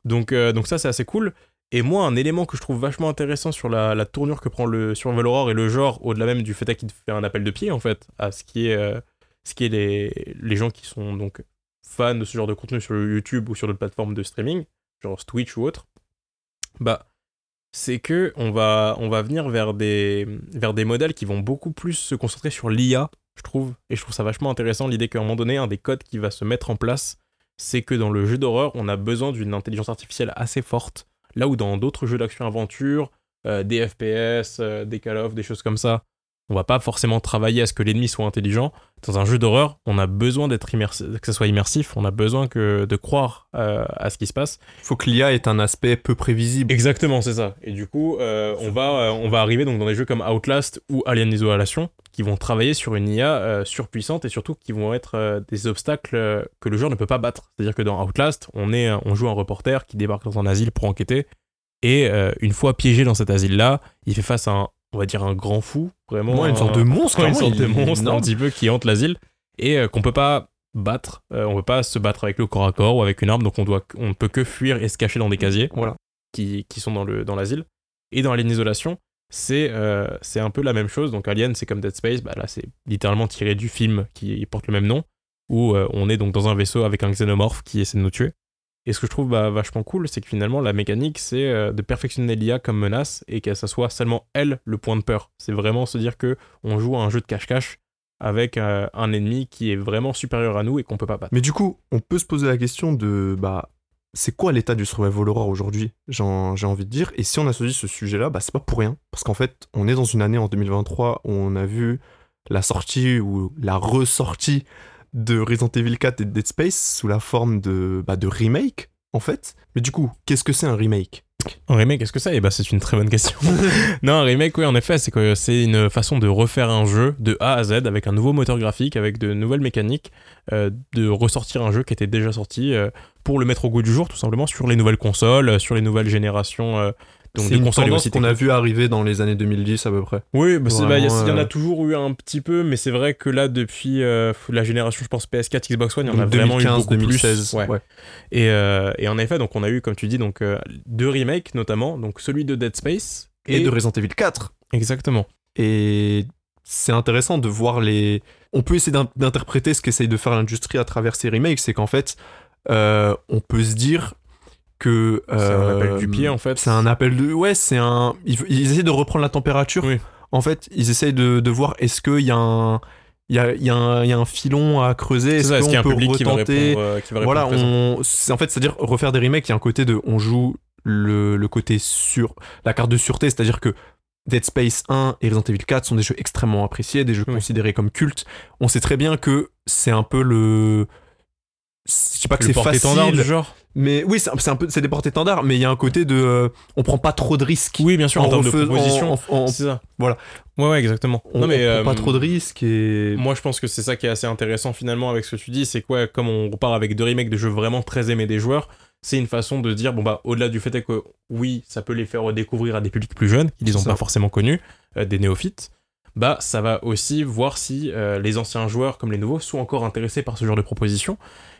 Donc, donc ça, c'est assez cool. Et moi, un élément que je trouve vachement intéressant sur la, tournure que prend le Survival Horror et le genre, au-delà même du fait qu'il fait un appel de pied, en fait, à ce qui est, euh, ce qui est les, les gens qui sont donc fans de ce genre de contenu sur YouTube ou sur d'autres plateformes de streaming, genre Twitch ou autre, bah, c'est que on va, on va venir vers des, vers des modèles qui vont beaucoup plus se concentrer sur l'IA, je trouve. Et je trouve ça vachement intéressant l'idée qu'à un moment donné, un des codes qui va se mettre en place, c'est que dans le jeu d'horreur, on a besoin d'une intelligence artificielle assez forte. Là où dans d'autres jeux d'action-aventure, euh, des FPS, euh, des Call of, des choses comme ça, on va pas forcément travailler à ce que l'ennemi soit intelligent. Dans un jeu d'horreur, on a besoin d'être immersif, que ça soit immersif, on a besoin que, de croire euh, à ce qui se passe. Il faut que l'IA ait un aspect peu prévisible. Exactement, c'est ça. Et du coup, euh, on, va, euh, on va arriver donc dans des jeux comme Outlast ou Alien Isolation qui vont travailler sur une IA surpuissante et surtout qui vont être des obstacles que le joueur ne peut pas battre. C'est-à-dire que dans Outlast, on, est, on joue un reporter qui débarque dans un asile pour enquêter et une fois piégé dans cet asile-là, il fait face à un, on va dire un grand fou, vraiment. Moi, une un- sorte de monstre, Ouais, une clairement, sorte de il monstre un petit peu qui hante l'asile et euh, qu'on peut pas battre. Euh, on peut pas se battre avec le corps à corps ou avec une arme, donc on doit, on ne peut que fuir et se cacher dans des casiers Voilà. qui, qui sont dans le dans l'asile. Et dans Alien Isolation, c'est euh, c'est un peu la même chose. Donc Alien, c'est comme Dead Space. Bah là, c'est littéralement tiré du film qui porte le même nom, où euh, on est donc dans un vaisseau avec un xénomorphe qui essaie de nous tuer. Et ce que je trouve bah, vachement cool, c'est que finalement, la mécanique, c'est euh, de perfectionner l'IA comme menace et que ça soit seulement elle le point de peur. C'est vraiment se dire que on joue à un jeu de cache-cache avec euh, un ennemi qui est vraiment supérieur à nous et qu'on peut pas battre. Mais du coup, on peut se poser la question de bah c'est quoi l'état du survival horror aujourd'hui J'ai envie de dire. Et si on a choisi ce sujet-là, bah c'est pas pour rien. Parce qu'en fait, on est dans une année en 2023 où on a vu la sortie ou la ressortie de Resident Evil 4 et de Dead Space sous la forme de, bah, de remake, en fait. Mais du coup, qu'est-ce que c'est un remake? Un remake, est-ce que ça Eh ben, c'est une très bonne question. non, un remake, oui, en effet, c'est c'est une façon de refaire un jeu de A à Z avec un nouveau moteur graphique, avec de nouvelles mécaniques, euh, de ressortir un jeu qui était déjà sorti euh, pour le mettre au goût du jour, tout simplement sur les nouvelles consoles, euh, sur les nouvelles générations. Donc C'est de une consoles et aussi qu'on a vu arriver dans les années 2010 à peu près. Oui, bah, c'est- bah, il y, il en a euh, toujours eu un petit peu, mais c'est vrai que là, depuis euh, la génération, je pense, PS4, Xbox One, il y en a Donc vraiment eu 2015, beaucoup 2016. plus. Ouais. ouais. Et, euh, et en effet, donc on a eu, comme tu dis, donc euh, deux remakes notamment, donc celui de Dead Space Et, de Resident Evil 4. exactement. Et c'est intéressant de voir les. On peut essayer d'in- d'interpréter ce qu'essaye de faire l'industrie à travers ces remakes. C'est qu'en fait, euh, on peut se dire que. C'est un euh, appel du pied en fait. C'est un appel de. Ouais, c'est un. Ils, ils essaient de reprendre la température. Oui. En fait, ils essayent de, de voir est-ce qu'il y a un. Il y a, y, a y a un filon à creuser. Est-ce a qu'on un peut public qui va retenter répondre, euh, qui va voilà, on, en fait, c'est-à-dire refaire des remakes, il y a un côté de, on joue le, le côté sur la carte de sûreté, c'est-à-dire que Dead Space 1 et Resident Evil 4 sont des jeux extrêmement appréciés, des jeux Oui. considérés comme cultes. On sait très bien que c'est un peu le, je sais pas que c'est facile, du genre. mais oui, c'est un, peu, c'est des porte-étendards, mais il y a un côté de, euh, on prend pas trop de risques. Oui, bien sûr, en, termes de proposition. en- en- c'est ça. voilà. Ouais, ouais, exactement. on, non, mais on prend euh, pas trop de risques et Moi, je pense que c'est ça qui est assez intéressant finalement avec ce que tu dis, c'est quoi, comme on repart avec deux remakes de jeux vraiment très aimés des joueurs, c'est une façon de dire, bon bah, au-delà du fait que oui, ça peut les faire redécouvrir à des publics plus jeunes, qui les ont ça. pas forcément connus, euh, des néophytes, bah ça va aussi voir si euh, les anciens joueurs comme les nouveaux sont encore intéressés par ce genre de proposition.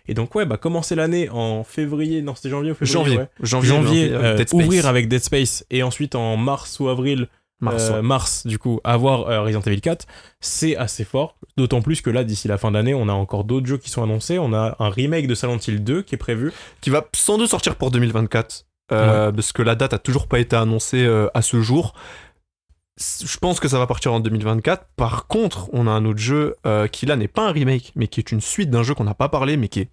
Et donc ouais, bah commencer l'année en février, non c'était janvier ou février janvier, ouais. janvier, Janvier, euh, Dead Space. ouvrir avec Dead Space et ensuite en mars ou avril Mars, euh, ouais. mars, du coup, avoir euh, Resident Evil 4, c'est assez fort. D'autant plus que là, d'ici la fin d'année, on a encore d'autres jeux qui sont annoncés. On a un remake de Silent Hill 2 qui est prévu. qui va sans doute sortir pour 2024. euh, Parce que la date a toujours pas été annoncée à ce jour. Je pense que ça va partir en 2024. Par contre, on a un autre jeu euh, qui là n'est pas un remake, mais qui est une suite d'un jeu qu'on n'a pas parlé, mais qui est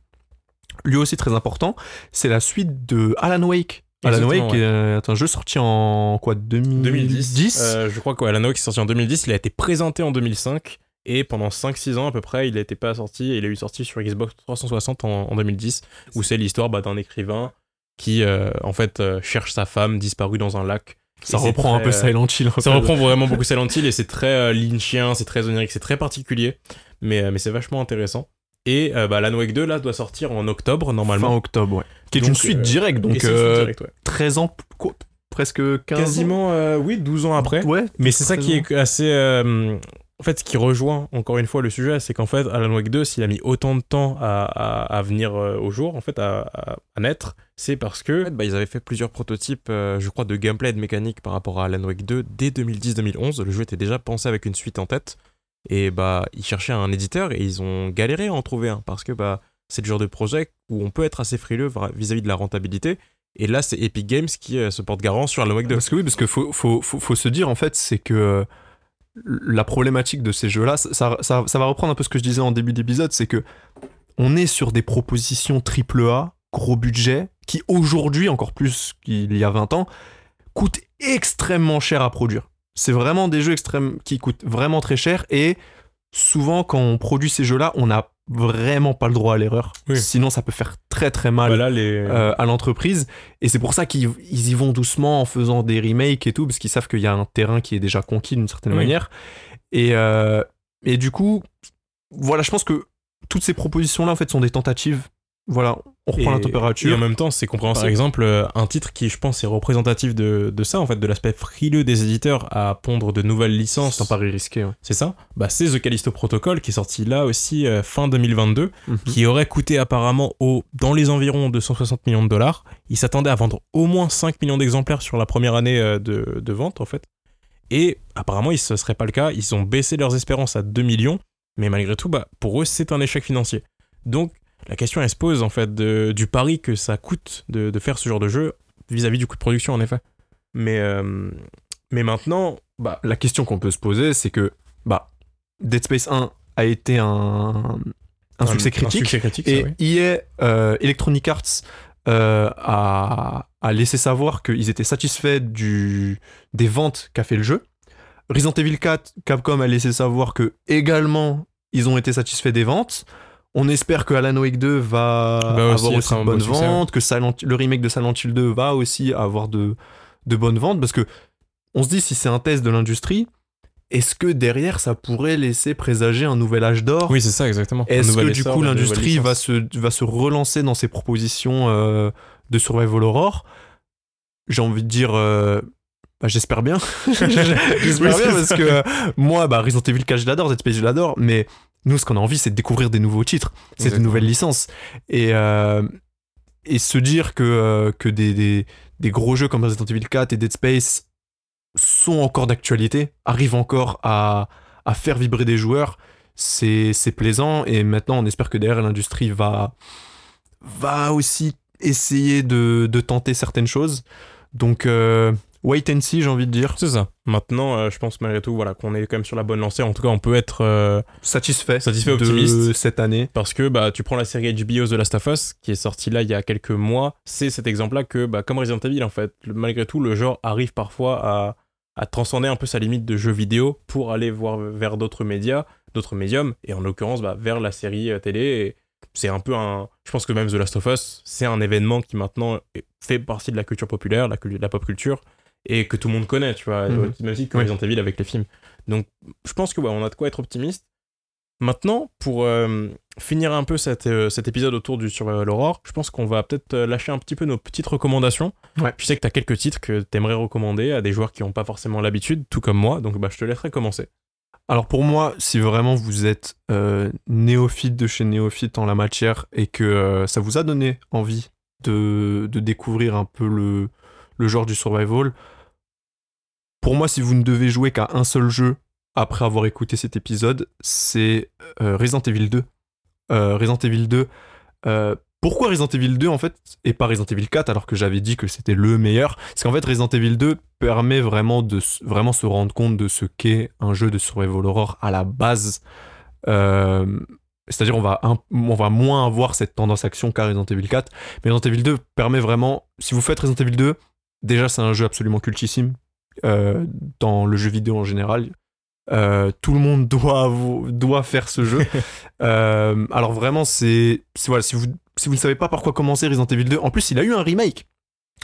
lui aussi très important. C'est la suite de Alan Wake. Alan Wake ouais. est un jeu sorti en quoi 2010, 2010. Euh, je crois qu'Alan Wake est sorti en 2010. Il a été présenté en 2005. Et pendant 5-6 ans à peu près, il n'était pas sorti. Et il a eu sorti sur Xbox 360 en, en 2010. Où c'est l'histoire bah, d'un écrivain qui, euh, en fait, euh, cherche sa femme disparue dans un lac. Ça reprend un peu euh, Silent Hill. Ça reprend vraiment beaucoup Silent Hill et c'est très euh, lynchien, c'est très onirique, c'est très particulier, mais, euh, mais c'est vachement intéressant. Et euh, bah, Alan Wake 2 là doit sortir en octobre Fin normalement. octobre, ouais. Qui est Donc, une suite euh, directe, donc euh, directe, ouais. 13 ans, quoi, presque 15 ans. Quasiment, euh, oui, 12 ans après. Ouais. Mais c'est ça qui est assez, euh, en fait, ce qui rejoint encore une fois le sujet, c'est qu'en fait, Alan Wake 2, s'il a mis autant de temps à, à- à venir euh, au jour, en fait, à, à- à naître, c'est parce que en fait, bah, ils avaient fait plusieurs prototypes, je crois, de gameplay et de mécanique par rapport à Alan Wake 2 dès 2010-2011. Le jeu était déjà pensé avec une suite en tête. Et bah, ils cherchaient un éditeur et ils ont galéré à en trouver un parce que bah, c'est le genre de projet où on peut être assez frileux vis-à-vis de la rentabilité. Et là, c'est Epic Games qui euh, se porte garant sur Alan Wake 2. Parce que oui, parce que faut, faut, faut, faut se dire en fait, c'est que euh, la problématique de ces jeux-là, ça, ça, ça- ça va reprendre un peu ce que je disais en début d'épisode, c'est que on est sur des propositions AAA, gros budget, qui aujourd'hui, encore plus qu'il y a 20 ans, coûtent extrêmement cher à produire. C'est vraiment des jeux extrêmes qui coûtent vraiment très cher et souvent quand on produit ces jeux-là, on n'a vraiment pas le droit à l'erreur. Oui. Sinon, ça peut faire très très mal Voilà les. euh, à l'entreprise. Et c'est pour ça qu'ils ils y vont doucement en faisant des remakes et tout, parce qu'ils savent qu'il y a un terrain qui est déjà conquis d'une certaine Oui. manière. Et, euh, et du coup, voilà, je pense que toutes ces propositions-là, en fait, sont des tentatives. Voilà, on reprend la Et- Et température. en même temps, c'est compréhensible. Par exemple, un titre qui, je pense, est représentatif de, de ça, en fait, de l'aspect frileux des éditeurs à pondre de nouvelles licences. C'est un pari risqué. ouais. C'est ça Bah, c'est The Callisto Protocol qui est sorti là aussi euh, fin 2022, Mhm. qui aurait coûté apparemment au, dans les environs de 160 millions de dollars. Ils s'attendaient à vendre au moins 5 millions d'exemplaires sur la première année euh, de, de vente, en fait. Et apparemment, il- ce serait pas le cas. Ils ont baissé leurs espérances à 2 millions, mais malgré tout, bah, pour eux, c'est un échec financier. Donc, la question, elle se pose, en fait, de- du pari que ça coûte de, de faire ce genre de jeu vis-à-vis du coût de production, en effet. Mais, euh, mais maintenant, bah, La question qu'on peut se poser, c'est que bah, Dead Space 1 a été un, un succès critique. succès critique, ça, Et oui. EA, euh, Electronic Arts, euh, a, a laissé savoir qu'ils étaient satisfaits du, des ventes qu'a fait le jeu. Resident Evil 4, Capcom a laissé savoir que également ils ont été satisfaits des ventes. On espère que Alan Wake 2 va aussi avoir aussi de bonnes ventes, que Silent- le remake de Silent Hill 2 va aussi avoir de, de bonnes ventes, parce que on se dit si c'est un test de l'industrie, est-ce que derrière ça pourrait laisser présager un nouvel âge d'or? Oui, c'est ça, exactement. Est-ce que du essor, coup l'industrie va se, va se relancer dans ses propositions euh, de Survival Horror? J'ai envie de dire, euh, bah, j'espère bien. j'espère Oui, bien parce ça. que euh, moi, bah, Resident Evil 4, je l'adore, Space, je l'adore, mais nous, ce qu'on a envie, c'est de découvrir des nouveaux titres, c'est de nouvelles licences. Et, euh, et se dire que, euh, que des, des, des gros jeux comme Resident Evil 4 et Dead Space sont encore d'actualité, arrivent encore à, à faire vibrer des joueurs, c'est c'est plaisant. Et maintenant, on espère que derrière, l'industrie va, va aussi essayer de, de tenter certaines choses. Donc, euh, wait and see, j'ai envie de dire. C'est ça. Maintenant, euh, je pense malgré tout voilà, qu'on est quand même sur la bonne lancée. En tout cas, on peut être. euh, Satisfait, Satisfait, de optimiste. cette année. parce que bah, tu prends la série HBO The Last of Us, qui est sortie là il y a quelques mois. C'est cet exemple-là que, bah, comme Resident Evil, en fait, le- malgré tout, le genre arrive parfois à, à transcender un peu sa limite de jeu vidéo pour aller voir vers d'autres médias, d'autres médiums, et en l'occurrence, bah, vers la série euh, télé. C'est un peu un. Je pense que même The Last of Us, c'est un événement qui maintenant fait partie de la culture populaire, la, la pop culture, et que tout le monde connaît, tu vois, Mhm. même si que Oui. Resident Evil avec les films. Donc, je pense que ouais, on a de quoi être optimiste. Maintenant, pour euh, finir un peu cet, euh, cet épisode autour du Survival Horror, je pense qu'on va peut-être euh, lâcher un petit peu nos petites recommandations. Ouais. Je sais que tu as quelques titres que tu aimerais recommander à des joueurs qui n'ont pas forcément l'habitude, tout comme moi, donc bah, je te laisserai commencer. Alors pour moi, si vraiment vous êtes euh, néophyte de chez néophyte en la matière et que euh, ça vous a donné envie de, de découvrir un peu le, le genre du survival, pour moi, si vous ne devez jouer qu'à un seul jeu après avoir écouté cet épisode, c'est euh, Resident Evil 2. Euh, Resident Evil 2. euh, pourquoi Resident Evil 2 en fait et pas Resident Evil 4 alors que j'avais dit que c'était le meilleur? C'est qu'en fait Resident Evil 2 permet vraiment de se rendre compte de ce qu'est un jeu de survival horror à la base. Euh, c'est-à-dire on va va moins avoir cette tendance action qu'à Resident Evil 4, mais Resident Evil 2 permet vraiment si vous faites Resident Evil 2, déjà c'est un jeu absolument cultissime euh, dans le jeu vidéo en général. Euh, tout le monde doit, faire ce jeu. Euh, alors vraiment, c'est voilà, si vous si vous ne savez pas par quoi commencer Resident Evil 2, en plus il a eu un remake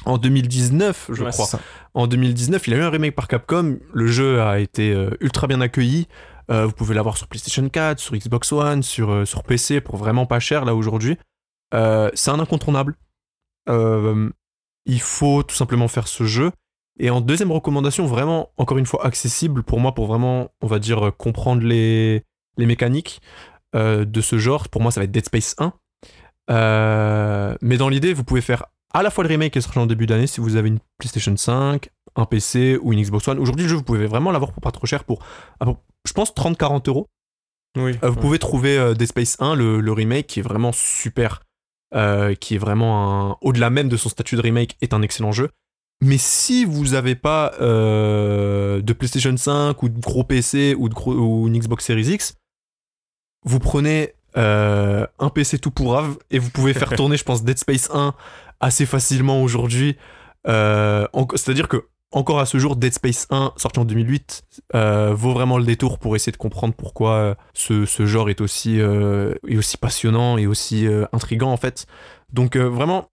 en 2019, je Ouais, crois. En 2019, il a eu un remake par Capcom. Le jeu a été ultra bien accueilli. Vous pouvez l'avoir sur PlayStation 4, sur Xbox One, sur, sur PC pour vraiment pas cher là aujourd'hui. C'est un incontournable. Il faut tout simplement faire ce jeu. Et en deuxième recommandation, vraiment, encore une fois, accessible pour moi, pour vraiment, on va dire, comprendre les, les mécaniques euh, de ce genre. Pour moi, ça va être Dead Space 1. Euh, mais dans l'idée, vous pouvez faire à la fois le remake qui sorti en début d'année si vous avez une PlayStation 5, un PC ou une Xbox One. Aujourd'hui, le jeu, vous pouvez vraiment l'avoir pour pas trop cher, pour, je pense, 30-40 euros. Oui. Euh, vous pouvez trouver Dead Space 1, le, le, remake, qui est vraiment super. qui est vraiment un... au-delà même de son statut de remake, est un excellent jeu. Mais si vous n'avez pas euh, de PlayStation 5 ou de gros PC ou, de gros, ou une Xbox Series X, vous prenez euh, un PC tout pourrave et vous pouvez faire tourner, je pense, Dead Space 1 assez facilement aujourd'hui. Euh, c'est-à-dire que encore à ce jour, Dead Space 1, sorti en 2008, vaut vraiment le détour pour essayer de comprendre pourquoi ce, ce genre est aussi, est aussi passionnant et aussi intrigant en fait. Donc vraiment,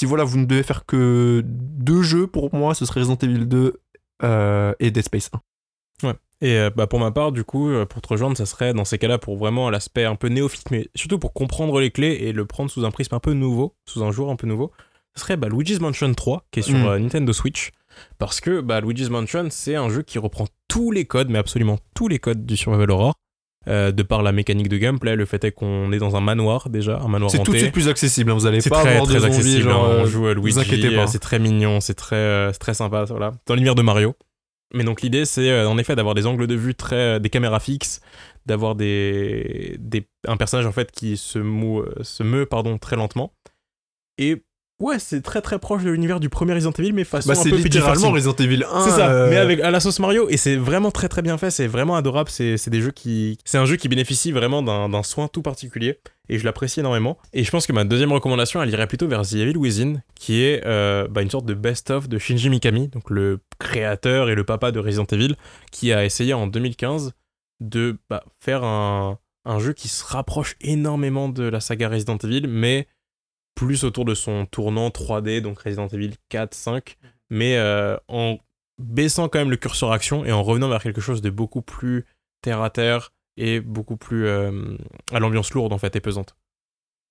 si voilà, vous ne devez faire que deux jeux, pour moi, ce serait Resident Evil 2 euh, et Dead Space 1. Ouais. Et euh, bah, pour ma part, du coup, euh, pour te rejoindre, ça serait dans ces cas-là pour vraiment l'aspect un peu néophyte, mais surtout pour comprendre les clés et le prendre sous un prisme un peu nouveau, sous un jour un peu nouveau. Ce serait bah, Luigi's Mansion 3, qui est sur mm. Nintendo Switch. Parce que bah, Luigi's Mansion, c'est un jeu qui reprend tous les codes, mais absolument tous les codes du Survival Horror. Euh, de par la mécanique de gameplay, le fait est qu'on est dans un manoir déjà, un manoir C'est tout de suite plus accessible, hein, vous allez pas très, avoir très accessible, genre, hein, on euh, joue à Luigi, pas. c'est très mignon, c'est très, euh, très sympa, voilà. Dans l'univers de Mario. Mais donc l'idée c'est en effet d'avoir des angles de vue très, des caméras fixes, d'avoir des, des, un personnage en fait qui se, mou, se meut pardon très lentement. Et Ouais, c'est très très proche de l'univers du premier Resident Evil, mais façon bah, un peu littéralement Resident Evil 1. C'est ça, euh, mais avec à la sauce Mario, et c'est vraiment très très bien fait, c'est vraiment adorable, c'est des jeux qui... C'est un jeu qui bénéficie vraiment d'un soin tout particulier, et je l'apprécie énormément. Et je pense que ma deuxième recommandation, elle irait plutôt vers The Evil Within, qui est euh, bah, une sorte de best-of de Shinji Mikami, donc le créateur et le papa de Resident Evil, qui a essayé en 2015 de bah, faire un, un jeu qui se rapproche énormément de la saga Resident Evil, mais plus autour de son tournant 3D, donc Resident Evil 4, 5, mais euh, en baissant quand même le curseur action et en revenant vers quelque chose de beaucoup plus terre à terre et beaucoup plus euh, à l'ambiance lourde en fait et pesante.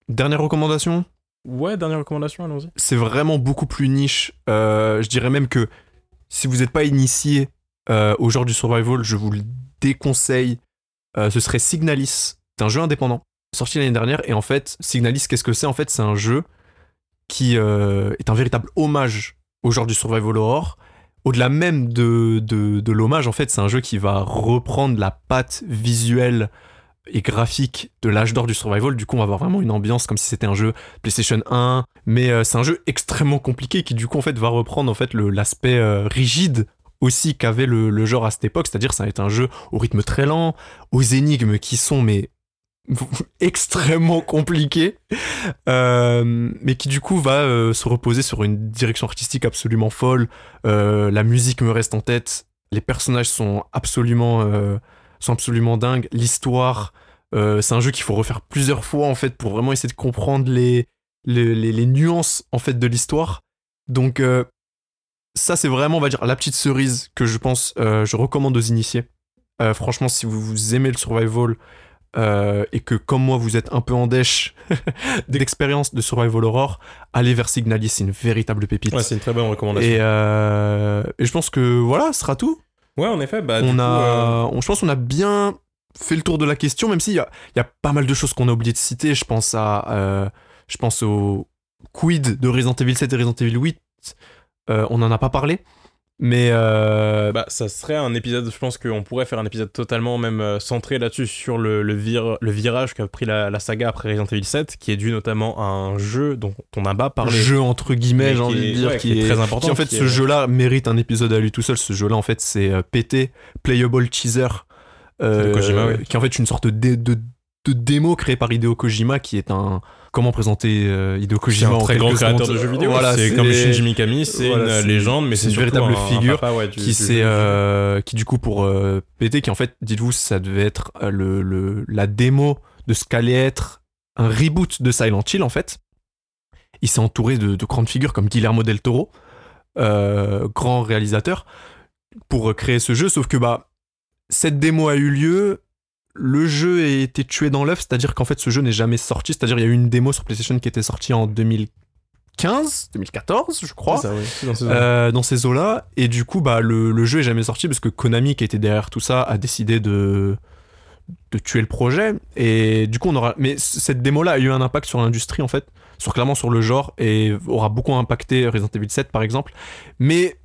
Dernière recommandation? Ouais, dernière recommandation, allons-y. C'est vraiment beaucoup plus niche. Euh, je dirais même que si vous n'êtes pas initié au genre du survival, je vous le déconseille. ce serait Signalis. C'est un jeu indépendant sorti l'année dernière. Et en fait, Signalis, qu'est-ce que c'est? En fait, c'est un jeu qui euh, est un véritable hommage au genre du survival horror. Au-delà même de, de, l'hommage, en fait, c'est un jeu qui va reprendre la patte visuelle et graphique de l'âge d'or du survival. Du coup, on va avoir vraiment une ambiance comme si c'était un jeu PlayStation 1. Mais euh, c'est un jeu extrêmement compliqué qui, du coup, en fait, va reprendre en fait l'aspect euh, rigide aussi qu'avait le, le, genre à cette époque. C'est-à-dire, ça va être un jeu au rythme très lent, aux énigmes qui sont mais extrêmement compliqué, euh, mais qui du coup va euh, se reposer sur une direction artistique absolument folle. Euh, la musique me reste en tête, les personnages sont absolument, sont absolument dingues. L'histoire, c'est un jeu qu'il faut refaire plusieurs fois en fait pour vraiment essayer de comprendre les, les, les, nuances en fait de l'histoire. Donc ça c'est vraiment on va dire la petite cerise que je pense je recommande aux initiés. franchement si vous aimez le survival euh, et que comme moi vous êtes un peu en dèche d'expérience de survival horror, allez vers Signalis, c'est une véritable pépite. Ouais, c'est une très bonne recommandation. Et, euh, et, je pense que voilà, ce sera tout. Ouais, en effet. Bah, on du a, coup, euh, on, je pense qu'on a bien fait le tour de la question, même s'il y a, y a pas mal de choses qu'on a oublié de citer. Je pense à, je pense au quid de Resident Evil 7 et Resident Evil 8. on n'en a pas parlé. Mais euh... bah, ça serait un épisode, je pense qu'on pourrait faire un épisode totalement même euh, centré là-dessus sur le, le, le virage qu'a pris la, la, saga après Resident Evil 7, qui est dû notamment à un jeu dont on n'a pas parlé. Jeu entre guillemets, j'ai envie de dire, ouais, qui, est, très important. Qui en fait, ce jeu-là mérite un épisode à lui tout seul. Ce jeu-là, en fait, c'est euh, PT, Playable Teaser, euh, Kojima, qui est en fait une sorte de, de, de démo créée par Hideo Kojima, qui est un comment présenter euh, Hideo Kojima un très grand créateur de jeux vidéo. Voilà, c'est comme Shinji Mikami c'est une légende mais c'est une véritable un, figure un papa, ouais, du, qui c'est euh, qui du coup pour euh, PT qui en fait dites-vous ça devait être euh, le, le, la démo de ce qu'allait être un reboot de Silent Hill en fait. Il s'est entouré de, de, grandes figures comme Guillermo del Toro euh, grand réalisateur pour créer ce jeu. Sauf que bah cette démo a eu lieu le jeu a été tué dans l'œuf, c'est-à-dire qu'en fait ce jeu n'est jamais sorti, c'est-à-dire il y a eu une démo sur PlayStation qui était sortie en 2015 2015, 2014, je crois. C'est ça, oui, c'est dans ces zones. Euh, dans ces eaux-là. Et du coup, bah, le, le jeu est jamais sorti parce que Konami, qui était derrière tout ça, a décidé de, de tuer le projet. Et du coup, on aura. Mais cette démo-là a eu un impact sur l'industrie, en fait, sur clairement sur le genre, et aura beaucoup impacté Resident Evil 7, par exemple. Mais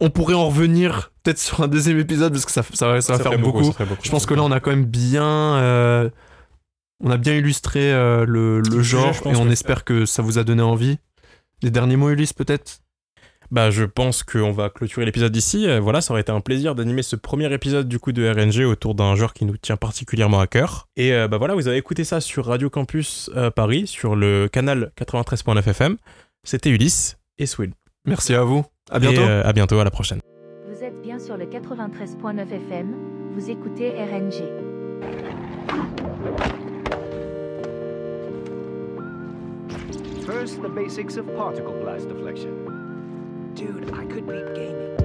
on pourrait en revenir peut-être sur un deuxième épisode parce que ça, ça, va- ça va faire beaucoup. ça ferait beaucoup. Je pense que là, on a quand même bien. euh, on a bien illustré euh, le, genre je et on espère que ça vous a donné envie. Des derniers mots, Ulysse, peut-être? Bah, je pense qu'on va clôturer l'épisode ici. Euh, voilà, ça aurait été un plaisir d'animer ce premier épisode du coup de RNG autour d'un genre qui nous tient particulièrement à cœur. Et euh, bah voilà, vous avez écouté ça sur Radio Campus euh, Paris, sur le canal 93.9 FM. C'était Ulysse et Swill. Merci à vous. À bientôt. Et, euh, à bientôt, à la prochaine. Vous êtes bien sur le 93.9 FM, vous écoutez RNG. First, the basics of particle blast deflection. Dude, I could beat gaming.